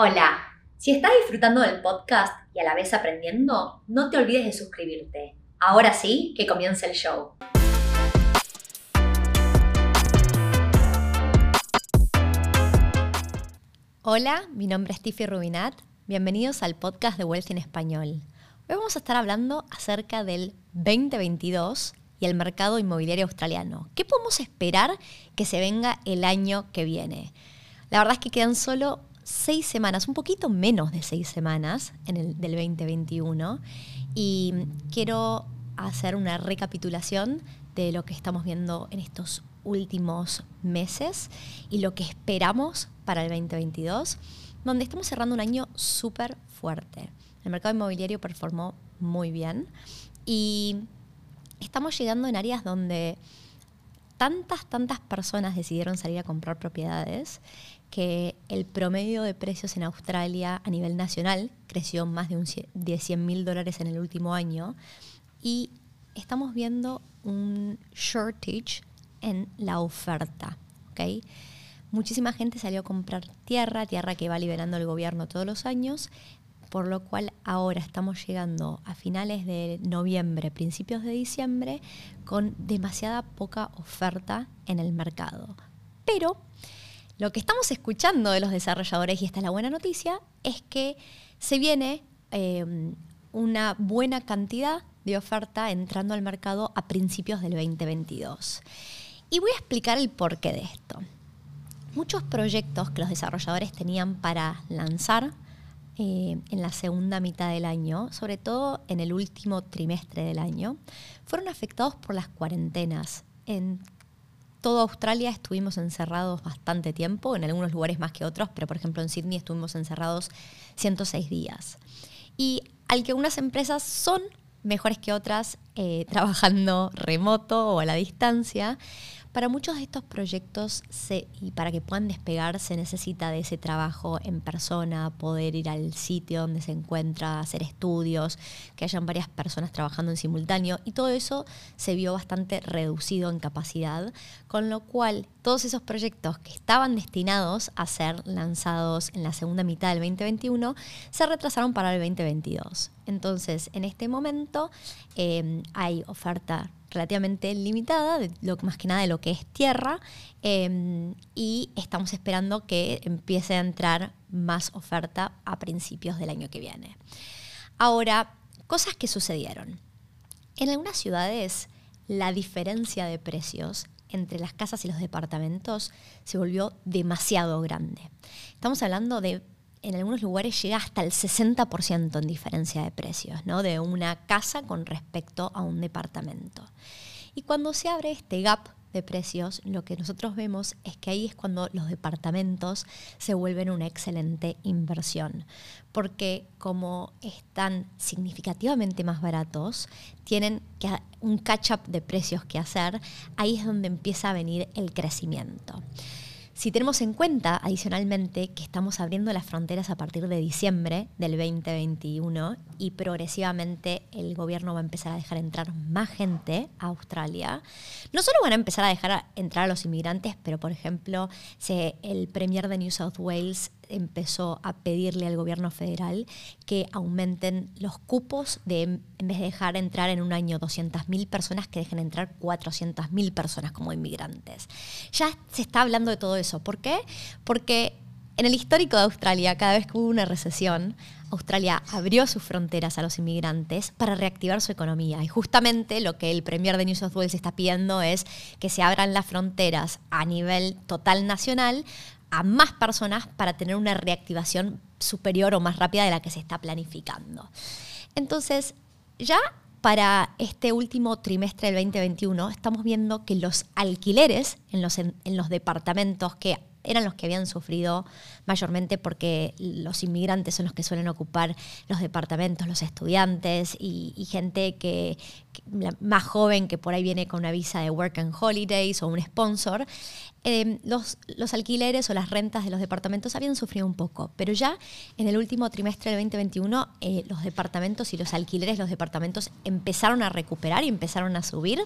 Hola, si estás disfrutando del podcast y a la vez aprendiendo, no te olvides de suscribirte. Ahora sí, que comience el show. Hola, mi nombre es Tiffy Rubinat. Bienvenidos al podcast de Wealth en Español. Hoy vamos a estar hablando acerca del 2022 y el mercado inmobiliario australiano. ¿Qué podemos esperar que se venga el año que viene? La verdad es que quedan solo seis semanas, un poquito menos de seis semanas en el, del 2021 y quiero hacer una recapitulación de lo que estamos viendo en estos últimos meses y lo que esperamos para el 2022, donde estamos cerrando un año súper fuerte. El mercado inmobiliario performó muy bien y estamos llegando en áreas donde tantas, tantas personas decidieron salir a comprar propiedades que el promedio de precios en Australia a nivel nacional creció más de, un, de 100 mil dólares en el último año y estamos viendo un shortage en la oferta. ¿okay? Muchísima gente salió a comprar tierra, tierra que va liberando el gobierno todos los años, por lo cual ahora estamos llegando a finales de noviembre, principios de diciembre, con demasiada poca oferta en el mercado. Pero lo que estamos escuchando de los desarrolladores, y esta es la buena noticia, es que se viene em, una buena cantidad de oferta entrando al mercado a principios del 2022. Y voy a explicar el porqué de esto. Muchos proyectos que los desarrolladores tenían para lanzar eh, en la segunda mitad del año, sobre todo en el último trimestre del año, fueron afectados por las cuarentenas. En toda Australia estuvimos encerrados bastante tiempo, en algunos lugares más que otros, pero por ejemplo en Sydney estuvimos encerrados 106 días. Y al que unas empresas son mejores que otras eh, trabajando remoto o a la distancia, para muchos de estos proyectos y para que puedan despegar se necesita de ese trabajo en persona, poder ir al sitio donde se encuentra, hacer estudios, que hayan varias personas trabajando en simultáneo y todo eso se vio bastante reducido en capacidad, con lo cual todos esos proyectos que estaban destinados a ser lanzados en la segunda mitad del 2021 se retrasaron para el 2022. Entonces, en este momento eh, hay oferta relativamente limitada, más que nada de lo que es tierra, em, y estamos esperando que empiece a entrar más oferta a principios del año que viene. Ahora, cosas que sucedieron. En algunas ciudades, la diferencia de precios entre las casas y los departamentos se volvió demasiado grande. Estamos hablando de en algunos lugares llega hasta el 60% en diferencia de precios, ¿no? De una casa con respecto a un departamento. Y cuando se abre este gap de precios, lo que nosotros vemos es que ahí es cuando los departamentos se vuelven una excelente inversión, porque como están significativamente más baratos, tienen un catch-up de precios que hacer, ahí es donde empieza a venir el crecimiento. Si tenemos en cuenta, adicionalmente, que estamos abriendo las fronteras a partir de diciembre del 2021 y progresivamente el gobierno va a empezar a dejar entrar más gente a Australia, no solo van a empezar a dejar entrar a los inmigrantes, pero por ejemplo, el Premier de New South Wales empezó a pedirle al gobierno federal que aumenten los cupos de, en vez de dejar entrar en un año 200.000 personas, que dejen entrar 400.000 personas como inmigrantes. Ya se está hablando de todo eso. ¿Por qué? Porque en el histórico de Australia, cada vez que hubo una recesión, Australia abrió sus fronteras a los inmigrantes para reactivar su economía. Y justamente lo que el Premier de New South Wales está pidiendo es que se abran las fronteras a nivel total nacional a más personas para tener una reactivación superior o más rápida de la que se está planificando. Entonces, ya para este último trimestre del 2021 estamos viendo que los alquileres en los, en los departamentos que eran los que habían sufrido mayormente porque los inmigrantes son los que suelen ocupar los departamentos, los estudiantes y, gente que, más joven que por ahí viene con una visa de Work and Holidays o un sponsor. Em, los, los, alquileres o las rentas de los departamentos habían sufrido un poco, pero ya en el último trimestre del 2021 eh, los departamentos y los alquileres los departamentos empezaron a recuperar y empezaron a subir.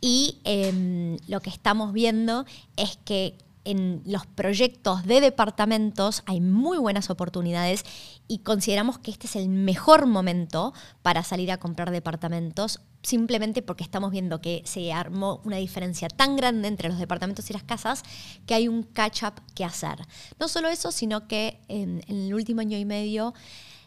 Y em, lo que estamos viendo es que en los proyectos de departamentos hay muy buenas oportunidades y consideramos que este es el mejor momento para salir a comprar departamentos simplemente porque estamos viendo que se armó una diferencia tan grande entre los departamentos y las casas que hay un catch-up que hacer. No solo eso, sino que en, el último año y medio,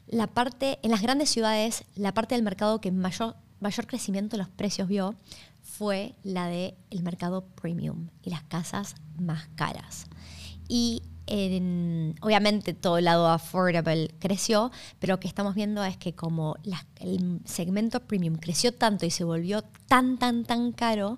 la parte, en las grandes ciudades, la parte del mercado que mayor, mayor crecimiento de los precios vio fue la del el mercado premium y las casas más caras. Y obviamente todo el lado affordable creció, pero lo que estamos viendo es que como el segmento premium creció tanto y se volvió tan, tan, tan caro,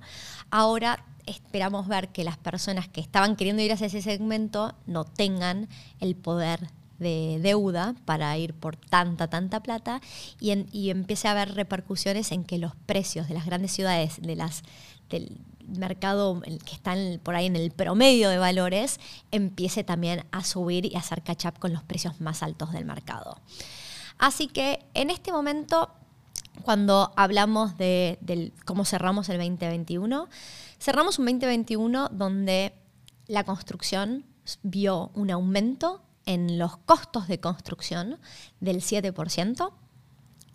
ahora esperamos ver que las personas que estaban queriendo ir hacia ese segmento no tengan el poder de deuda para ir por tanta, tanta plata y, y empiece a haber repercusiones en que los precios de las grandes ciudades, de las, del mercado que están por ahí en el promedio de valores, empiece también a subir y a hacer catch up con los precios más altos del mercado. Así que en este momento, cuando hablamos de, cómo cerramos el 2021, cerramos un 2021 donde la construcción vio un aumento en los costos de construcción del 7%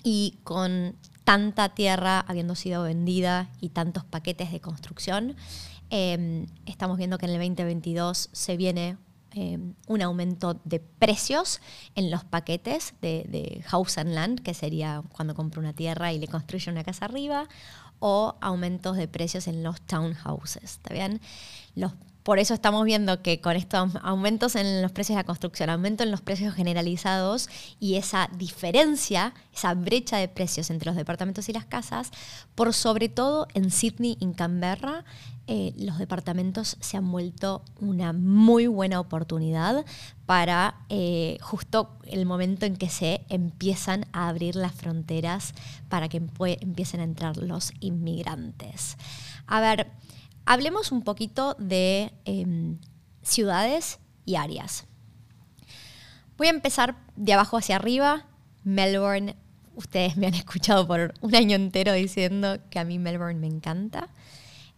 y con tanta tierra habiendo sido vendida y tantos paquetes de construcción, em, estamos viendo que en el 2022 se viene em, un aumento de precios en los paquetes de, house and land, que sería cuando compra una tierra y le construye una casa arriba, o aumentos de precios en los townhouses. ¿Está bien? Los por eso estamos viendo que con estos aumentos en los precios de la construcción, aumento en los precios generalizados y esa diferencia, esa brecha de precios entre los departamentos y las casas, por sobre todo en Sydney y en Canberra, eh, los departamentos se han vuelto una muy buena oportunidad para eh, justo el momento en que se empiezan a abrir las fronteras para que empiecen a entrar los inmigrantes. A ver, Hablemos un poquito de em, ciudades y áreas. Voy a empezar de abajo hacia arriba. Melbourne, ustedes me han escuchado por un año entero diciendo que a mí Melbourne me encanta.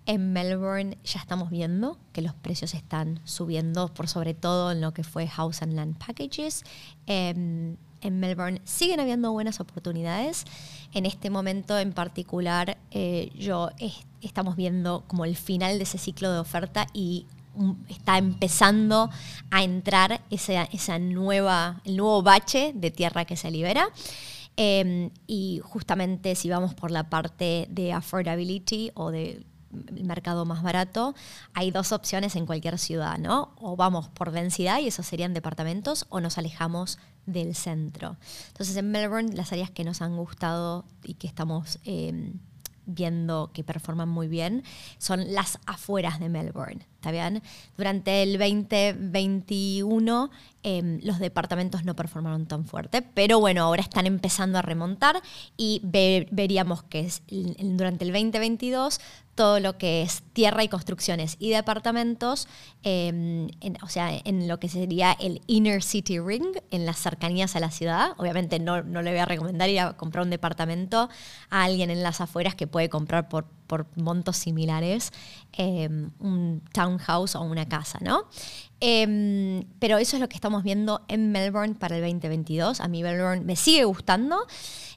En Melbourne ya estamos viendo que los precios están subiendo, por sobre todo en lo que fue House and Land Packages. Em, en Melbourne siguen habiendo buenas oportunidades. En este momento en particular, eh, yo estamos viendo como el final de ese ciclo de oferta y está empezando a entrar esa, esa nueva, el nuevo bache de tierra que se libera. Em, y justamente si vamos por la parte de affordability o de mercado más barato, hay dos opciones en cualquier ciudad, ¿no? O vamos por densidad y esos serían departamentos, o nos alejamos del centro. Entonces en Melbourne las áreas que nos han gustado y que estamos em, viendo que performan muy bien son las afueras de Melbourne. ¿Está bien? Durante el 2021 em, los departamentos no performaron tan fuerte, pero bueno, ahora están empezando a remontar y veríamos que durante el 2022 todo lo que es tierra y construcciones y departamentos, em, o sea, en lo que sería el Inner City Ring, en las cercanías a la ciudad. Obviamente no, no le voy a recomendar ir a comprar un departamento a alguien en las afueras que puede comprar por, por montos similares em, un townhouse o una casa, ¿no? Em, pero eso es lo que estamos viendo en Melbourne para el 2022. A mí Melbourne me sigue gustando.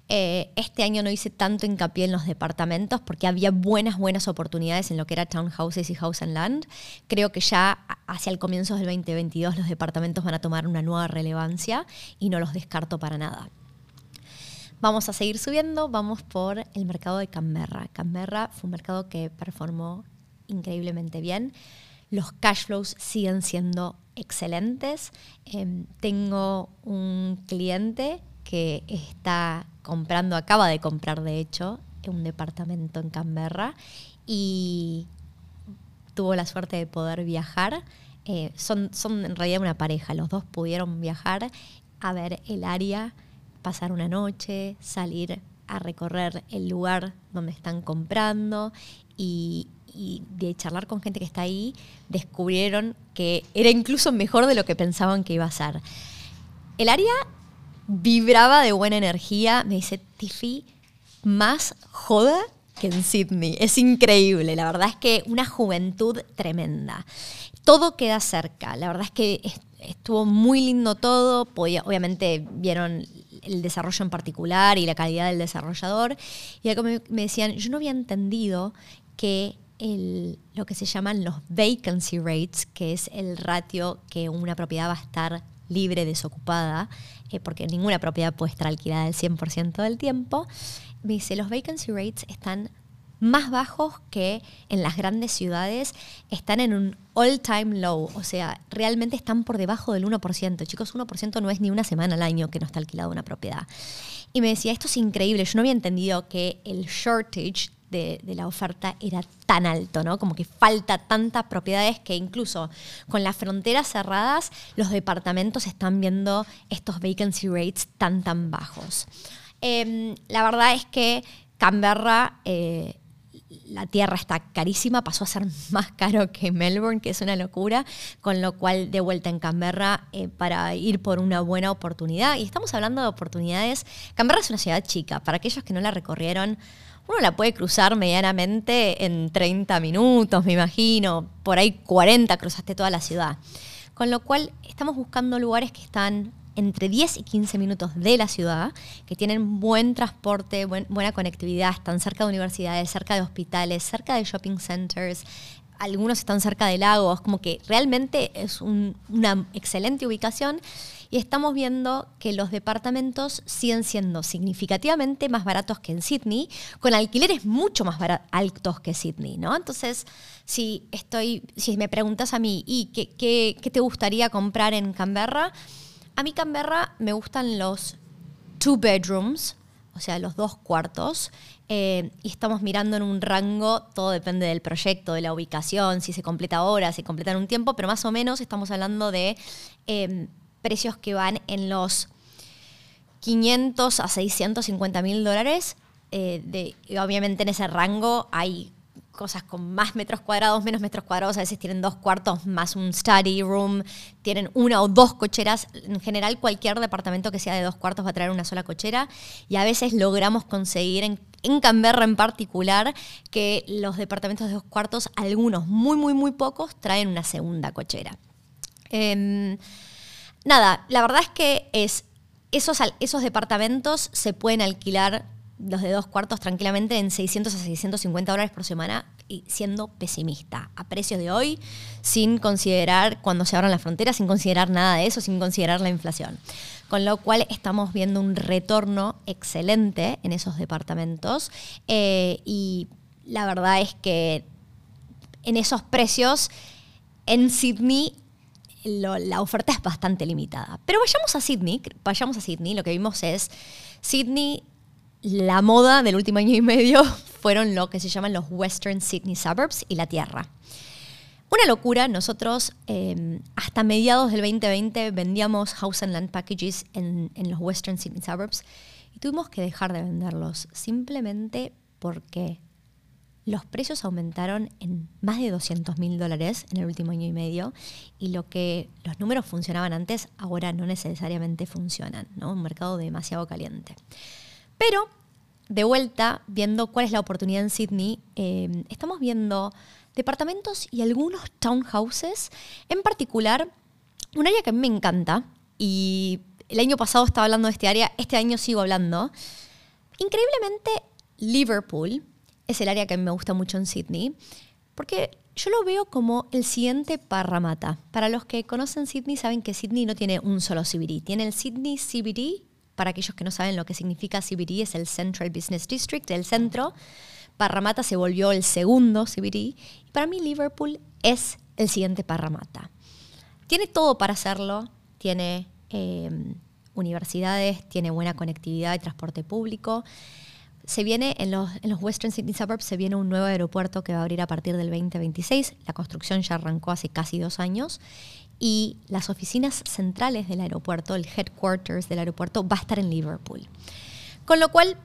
Eh, este año no hice tanto hincapié en los departamentos porque había buenas, buenas oportunidades en lo que era townhouses y house and land. Creo que ya hacia el comienzo del 2022 los departamentos van a tomar una nueva relevancia y no los descarto para nada. Vamos a seguir subiendo, vamos por el mercado de Canberra. Canberra fue un mercado que performó increíblemente bien. Los cash flows siguen siendo excelentes. Em, tengo un cliente que está comprando, acaba de comprar de hecho, un departamento en Canberra y tuvo la suerte de poder viajar. Eh, son, son en realidad una pareja, los dos pudieron viajar a ver el área, pasar una noche, salir a recorrer el lugar donde están comprando y, y, de charlar con gente que está ahí, descubrieron que era incluso mejor de lo que pensaban que iba a ser. El área vibraba de buena energía. Me dice, Tiffy, más joda que en Sydney. Es increíble, la verdad es que una juventud tremenda. todo queda cerca. La verdad es que estuvo muy lindo todo. Podía, obviamente vieron el desarrollo en particular y la calidad del desarrollador. Y acá me, decían, yo no había entendido que el, lo que se llaman los vacancy rates, que es el ratio que una propiedad va a estar libre, desocupada, eh, porque ninguna propiedad puede estar alquilada el 100% del tiempo, me dice, los vacancy rates están más bajos que en las grandes ciudades, están en un all-time low, o sea, realmente están por debajo del 1%. Chicos, 1% no es ni una semana al año que no está alquilada una propiedad. Y me decía, esto es increíble, yo no había entendido que el shortage de, la oferta era tan alto, ¿no? Como que falta tantas propiedades que incluso con las fronteras cerradas, los departamentos están viendo estos vacancy rates tan, tan bajos. Em, la verdad es que Canberra eh, la tierra está carísima, pasó a ser más caro que Melbourne, que es una locura, con lo cual de vuelta en Canberra eh, para ir por una buena oportunidad. Y estamos hablando de oportunidades. Canberra es una ciudad chica, para aquellos que no la recorrieron, uno la puede cruzar medianamente en 30 minutos, me imagino, por ahí 40 cruzaste toda la ciudad. Con lo cual estamos buscando lugares que están entre 10 y 15 minutos de la ciudad, que tienen buen transporte, buena conectividad, están cerca de universidades, cerca de hospitales, cerca de shopping centers, algunos están cerca de lagos, como que realmente es una excelente ubicación y estamos viendo que los departamentos siguen siendo significativamente más baratos que en Sydney, con alquileres mucho más altos que Sydney, ¿no? Entonces, si estoy, si me preguntas a mí, ¿y qué, qué te gustaría comprar en Canberra? A mí Canberra me gustan los two bedrooms, o sea, los dos cuartos. Eh, y estamos mirando en un rango, todo depende del proyecto, de la ubicación, si se completa ahora, si completa en un tiempo, pero más o menos estamos hablando de em, precios que van en los 500 a 650 mil dólares. Eh, obviamente en ese rango hay cosas con más metros cuadrados, menos metros cuadrados, a veces tienen dos cuartos más un study room, tienen una o dos cocheras. En general, cualquier departamento que sea de dos cuartos va a traer una sola cochera y a veces logramos conseguir en, Canberra en particular que los departamentos de dos cuartos, algunos muy, muy, muy pocos, traen una segunda cochera. Em, nada, la verdad es que es, esos, esos departamentos se pueden alquilar los de dos cuartos tranquilamente en 600 a 650 dólares por semana y siendo pesimista a precios de hoy, sin considerar cuando se abran las fronteras, sin considerar nada de eso, sin considerar la inflación. Con lo cual estamos viendo un retorno excelente en esos departamentos eh, y la verdad es que en esos precios en Sydney la oferta es bastante limitada. Pero vayamos a Sydney, vayamos a Sydney, lo que vimos es Sydney la moda del último año y medio fueron lo que se llaman los Western Sydney Suburbs y la Tierra. Una locura, nosotros em, hasta mediados del 2020 vendíamos House and Land Packages en, en, los Western Sydney Suburbs y tuvimos que dejar de venderlos simplemente porque los precios aumentaron en más de 200 mil dólares en el último año y medio y lo que los números funcionaban antes ahora no necesariamente funcionan, ¿no? Un mercado demasiado caliente. Pero, de vuelta, viendo cuál es la oportunidad en Sydney, eh, estamos viendo departamentos y algunos townhouses, en particular, un área que a mí me encanta, y el año pasado estaba hablando de este área, este año sigo hablando. Increíblemente, Liverpool es el área que me gusta mucho en Sydney, porque yo lo veo como el siguiente Parramatta. Para los que conocen Sydney saben que Sydney no tiene un solo CBD, tiene el Sydney CBD para aquellos que no saben lo que significa CBD, es el Central Business District, el centro. Parramatta se volvió el segundo CBD. Y para mí Liverpool es el siguiente Parramatta. Tiene todo para hacerlo. Tiene em, universidades, tiene buena conectividad y transporte público. Se viene en los, en los Western Sydney Suburbs, se viene un nuevo aeropuerto que va a abrir a partir del 2026. La construcción ya arrancó hace casi dos años y las oficinas centrales del aeropuerto, el headquarters del aeropuerto, va a estar en Liverpool. Con lo cual,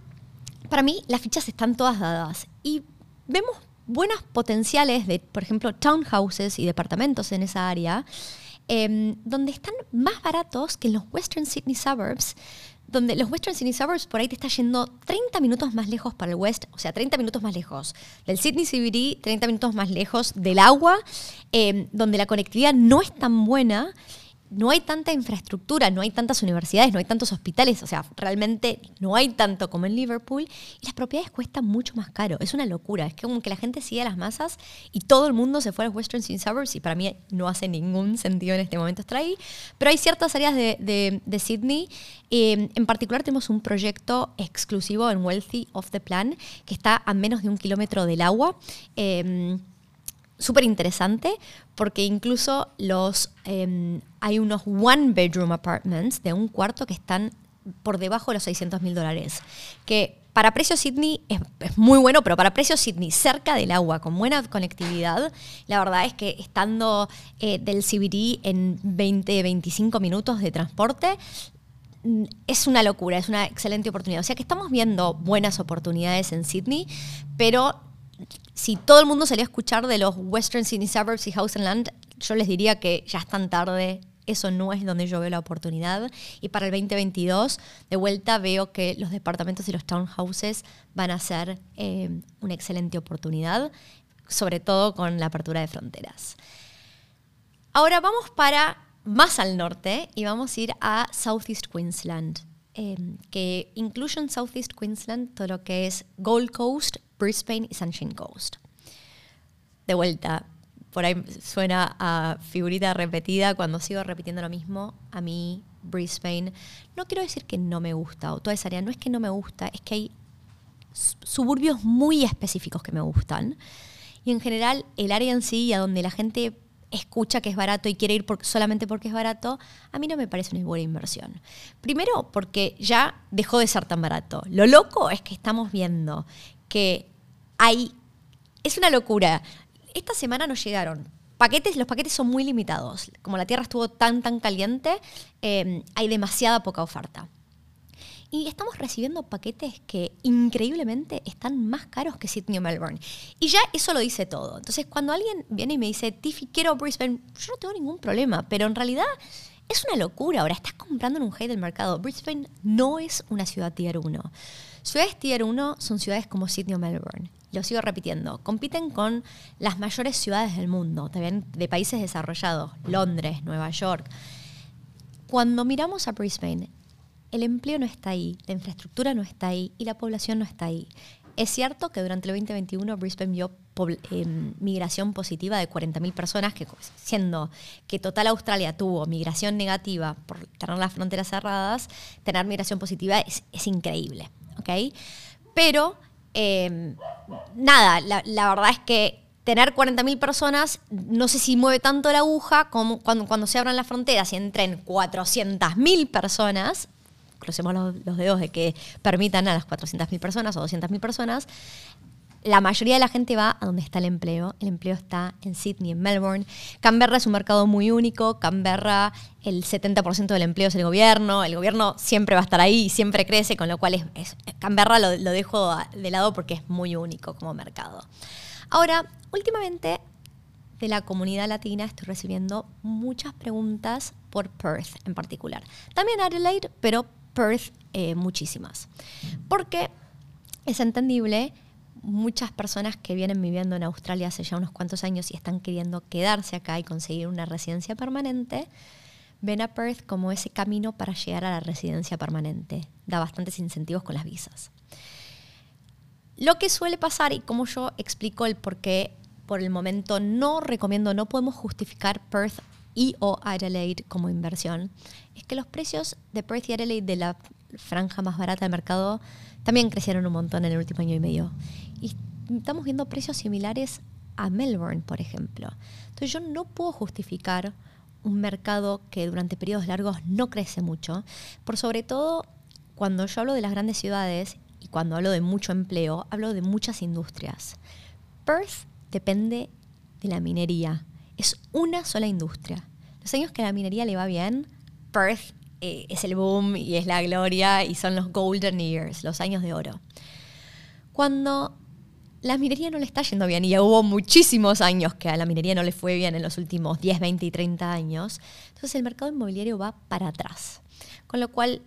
para mí, las fichas están todas dadas y vemos buenas potenciales de, por ejemplo, townhouses y departamentos en esa área, em, donde están más baratos que en los Western Sydney Suburbs, donde los Western Sydney Suburbs por ahí te está yendo 30 minutos más lejos para el West, o sea, 30 minutos más lejos del Sydney CBD, 30 minutos más lejos del agua, eh, donde la conectividad no es tan buena no hay tanta infraestructura, no hay tantas universidades, no hay tantos hospitales, o sea, realmente no hay tanto como en Liverpool y las propiedades cuestan mucho más caro. Es una locura, es como que la gente sigue a las masas y todo el mundo se fue a los Western Suburbs y para mí no hace ningún sentido en este momento estar ahí. Pero hay ciertas áreas de, Sydney, eh, en particular tenemos un proyecto exclusivo en Wealthy of the Plan que está a menos de un kilómetro del agua. Eh, súper interesante porque incluso los em, hay unos one bedroom apartments de un cuarto que están por debajo de los 600 mil dólares. Que para precio Sydney es, muy bueno, pero para precio Sydney, cerca del agua, con buena conectividad, la verdad es que estando eh, del CBD en 20, 25 minutos de transporte, mm, es una locura, es una excelente oportunidad. O sea que estamos viendo buenas oportunidades en Sydney, pero si todo el mundo salía a escuchar de los Western Sydney Suburbs y House and Land, yo les diría que ya es tan tarde, eso no es donde yo veo la oportunidad. Y para el 2022, de vuelta, veo que los departamentos y los townhouses van a ser eh, una excelente oportunidad, sobre todo con la apertura de fronteras. Ahora vamos para más al norte y vamos a ir a Southeast Queensland, eh, que incluye en Southeast Queensland todo lo que es Gold Coast, Brisbane y Sunshine Coast. De vuelta, por ahí suena a figurita repetida cuando sigo repitiendo lo mismo. A mí, Brisbane, no quiero decir que no me gusta o toda esa área, no es que no me gusta, es que hay suburbios muy específicos que me gustan. Y en general, el área en sí, a donde la gente escucha que es barato y quiere ir solamente porque es barato, a mí no me parece una buena inversión. Primero, porque ya dejó de ser tan barato. Lo loco es que estamos viendo que hay... Es una locura. Esta semana nos llegaron paquetes, los paquetes son muy limitados. Como la tierra estuvo tan, tan caliente, em, hay demasiada poca oferta. Y estamos recibiendo paquetes que increíblemente están más caros que Sydney o Melbourne. Y ya eso lo dice todo. Entonces, cuando alguien viene y me dice, Tiffy, quiero Brisbane, yo no tengo ningún problema. Pero en realidad es una locura. Ahora estás comprando en un hate del mercado. Brisbane no es una ciudad tier 1. Ciudades tier 1 son ciudades como Sydney o Melbourne. Lo sigo repitiendo. Compiten con las mayores ciudades del mundo, también de países desarrollados, Londres, Nueva York. Cuando miramos a Brisbane, el empleo no está ahí, la infraestructura no está ahí y la población no está ahí. Es cierto que durante el 2021 Brisbane vio em, migración positiva de 40.000 personas, que siendo que total Australia tuvo migración negativa por tener las fronteras cerradas, tener migración positiva es, es increíble. ¿ok? Pero, em, nada, la, verdad es que tener 40.000 personas, no sé si mueve tanto la aguja como cuando, cuando se abran las fronteras y entren 400.000 personas, crucemos los, dedos de que permitan a las 400.000 personas o 200.000 personas, la mayoría de la gente va a donde está el empleo. El empleo está en Sydney, en Melbourne. Canberra es un mercado muy único. Canberra, el 70% del empleo es el gobierno. El gobierno siempre va a estar ahí y siempre crece, con lo cual es, Canberra lo, lo dejo de lado porque es muy único como mercado. Ahora, últimamente de la comunidad latina estoy recibiendo muchas preguntas por Perth en particular. También Adelaide, pero Perth eh, muchísimas. Porque es entendible muchas personas que vienen viviendo en Australia hace ya unos cuantos años y están queriendo quedarse acá y conseguir una residencia permanente, ven a Perth como ese camino para llegar a la residencia permanente. Da bastantes incentivos con las visas. Lo que suele pasar, y como yo explico el por qué por el momento no recomiendo, no podemos justificar Perth y o Adelaide como inversión, es que los precios de Perth y Adelaide de la franja más barata del mercado también crecieron un montón en el último año y medio. Y estamos viendo precios similares a Melbourne, por ejemplo. Entonces yo no puedo justificar un mercado que durante periodos largos no crece mucho, por sobre todo cuando yo hablo de las grandes ciudades y cuando hablo de mucho empleo, hablo de muchas industrias. Perth depende de la minería. Es una sola industria. Los años que a la minería le va bien, Perth eh, es el boom y es la gloria y son los golden years, los años de oro. Cuando la minería no le está yendo bien, y ya hubo muchísimos años que a la minería no le fue bien en los últimos 10, 20 y 30 años, entonces el mercado inmobiliario va para atrás. Con lo cual,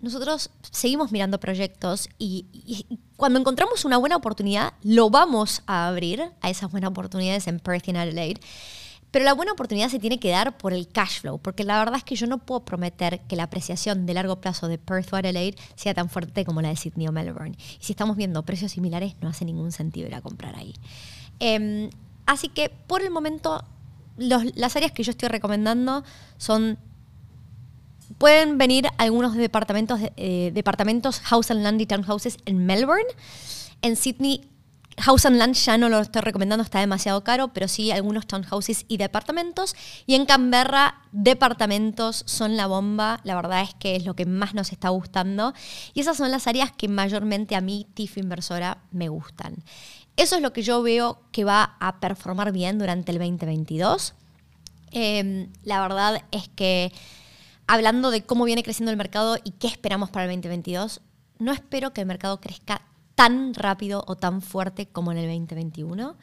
nosotros seguimos mirando proyectos y, cuando encontramos una buena oportunidad, lo vamos a abrir a esas buenas oportunidades en Perth y en Adelaide. Pero la buena oportunidad se tiene que dar por el cash flow, porque la verdad es que yo no puedo prometer que la apreciación de largo plazo de Perth o Adelaide sea tan fuerte como la de Sydney o Melbourne. Y si estamos viendo precios similares, no hace ningún sentido ir a comprar ahí. Em, así que por el momento, las áreas que yo estoy recomendando son pueden venir algunos departamentos, eh, departamentos House and Land y Townhouses en Melbourne. En Sydney House and Land ya no lo estoy recomendando, está demasiado caro, pero sí algunos townhouses y departamentos. Y en Canberra, departamentos son la bomba. La verdad es que es lo que más nos está gustando. Y esas son las áreas que mayormente a mí, TIF Inversora, me gustan. Eso es lo que yo veo que va a performar bien durante el 2022. Em, la verdad es que hablando de cómo viene creciendo el mercado y qué esperamos para el 2022, no espero que el mercado crezca tan rápido o tan fuerte como en el 2021.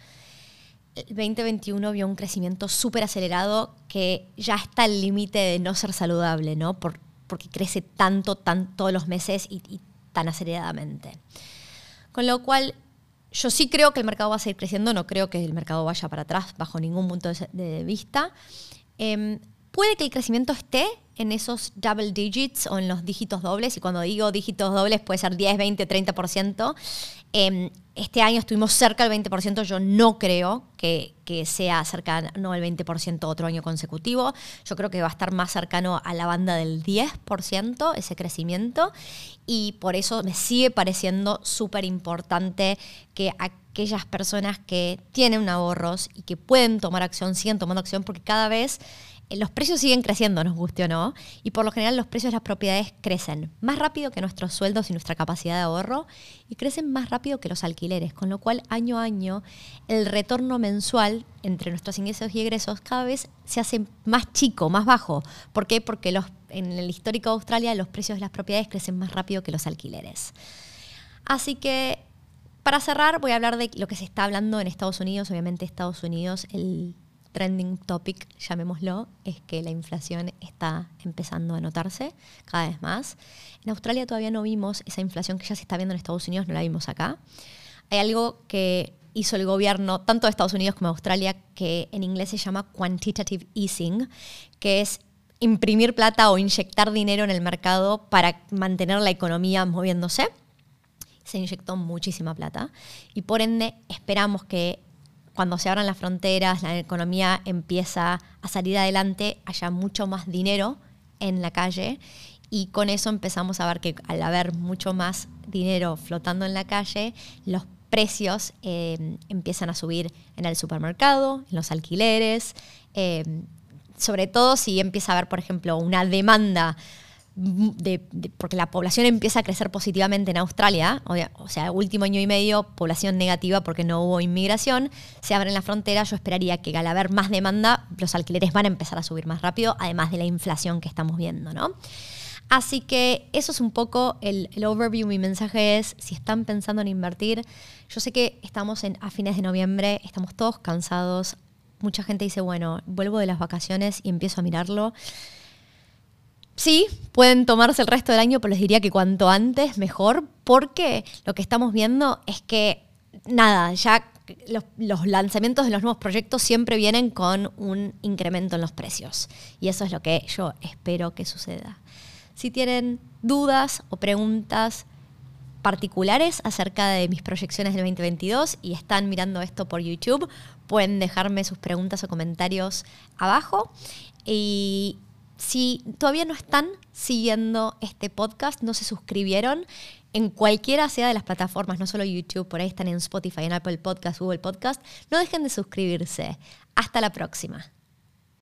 El 2021 vio un crecimiento súper acelerado que ya está al límite de no ser saludable, ¿no? porque crece tanto, tan, todos los meses y, tan aceleradamente. Con lo cual, yo sí creo que el mercado va a seguir creciendo, no creo que el mercado vaya para atrás bajo ningún punto de, vista. Em, puede que el crecimiento esté en esos double digits o en los dígitos dobles, y cuando digo dígitos dobles puede ser 10, 20, 30%. este año estuvimos cerca del 20%, yo no creo que, sea cercano al 20% otro año consecutivo, yo creo que va a estar más cercano a la banda del 10% ese crecimiento, y por eso me sigue pareciendo súper importante que aquellas personas que tienen ahorros y que pueden tomar acción, sigan tomando acción, porque cada vez eh, los precios siguen creciendo, nos guste o no, y por lo general los precios de las propiedades crecen más rápido que nuestros sueldos y nuestra capacidad de ahorro, y crecen más rápido que los alquileres, con lo cual año a año el retorno mensual entre nuestros ingresos y egresos cada vez se hace más chico, más bajo. ¿Por qué? Porque los, en el histórico de Australia los precios de las propiedades crecen más rápido que los alquileres. Así que para cerrar voy a hablar de lo que se está hablando en Estados Unidos. Obviamente Estados Unidos, el trending topic, llamémoslo, es que la inflación está empezando a notarse cada vez más. En Australia todavía no vimos esa inflación que ya se está viendo en Estados Unidos, no la vimos acá. Hay algo que hizo el gobierno, tanto de Estados Unidos como de Australia, que en inglés se llama quantitative easing, que es imprimir plata o inyectar dinero en el mercado para mantener la economía moviéndose. Se inyectó muchísima plata y por ende esperamos que cuando se abran las fronteras, la economía empieza a salir adelante, haya mucho más dinero en la calle. Y con eso empezamos a ver que al haber mucho más dinero flotando en la calle, los precios eh, empiezan a subir en el supermercado, en los alquileres, eh, sobre todo si empieza a haber, por ejemplo, una demanda porque la población empieza a crecer positivamente en Australia, o, sea, último año y medio, población negativa porque no hubo inmigración, se abren las fronteras, yo esperaría que al haber más demanda, los alquileres van a empezar a subir más rápido, además de la inflación que estamos viendo, ¿no? Así que eso es un poco el, overview. Mi mensaje es, si están pensando en invertir, yo sé que estamos en, a fines de noviembre, estamos todos cansados. Mucha gente dice, bueno, vuelvo de las vacaciones y empiezo a mirarlo. Sí, pueden tomarse el resto del año, pero les diría que cuanto antes mejor, porque lo que estamos viendo es que, nada, ya los, lanzamientos de los nuevos proyectos siempre vienen con un incremento en los precios. Y eso es lo que yo espero que suceda. Si tienen dudas o preguntas particulares acerca de mis proyecciones del 2022 y están mirando esto por YouTube, pueden dejarme sus preguntas o comentarios abajo. Y si todavía no están siguiendo este podcast, no se suscribieron en cualquiera sea de las plataformas, no solo YouTube, por ahí están en Spotify, en Apple Podcast, Google Podcast, no dejen de suscribirse. Hasta la próxima.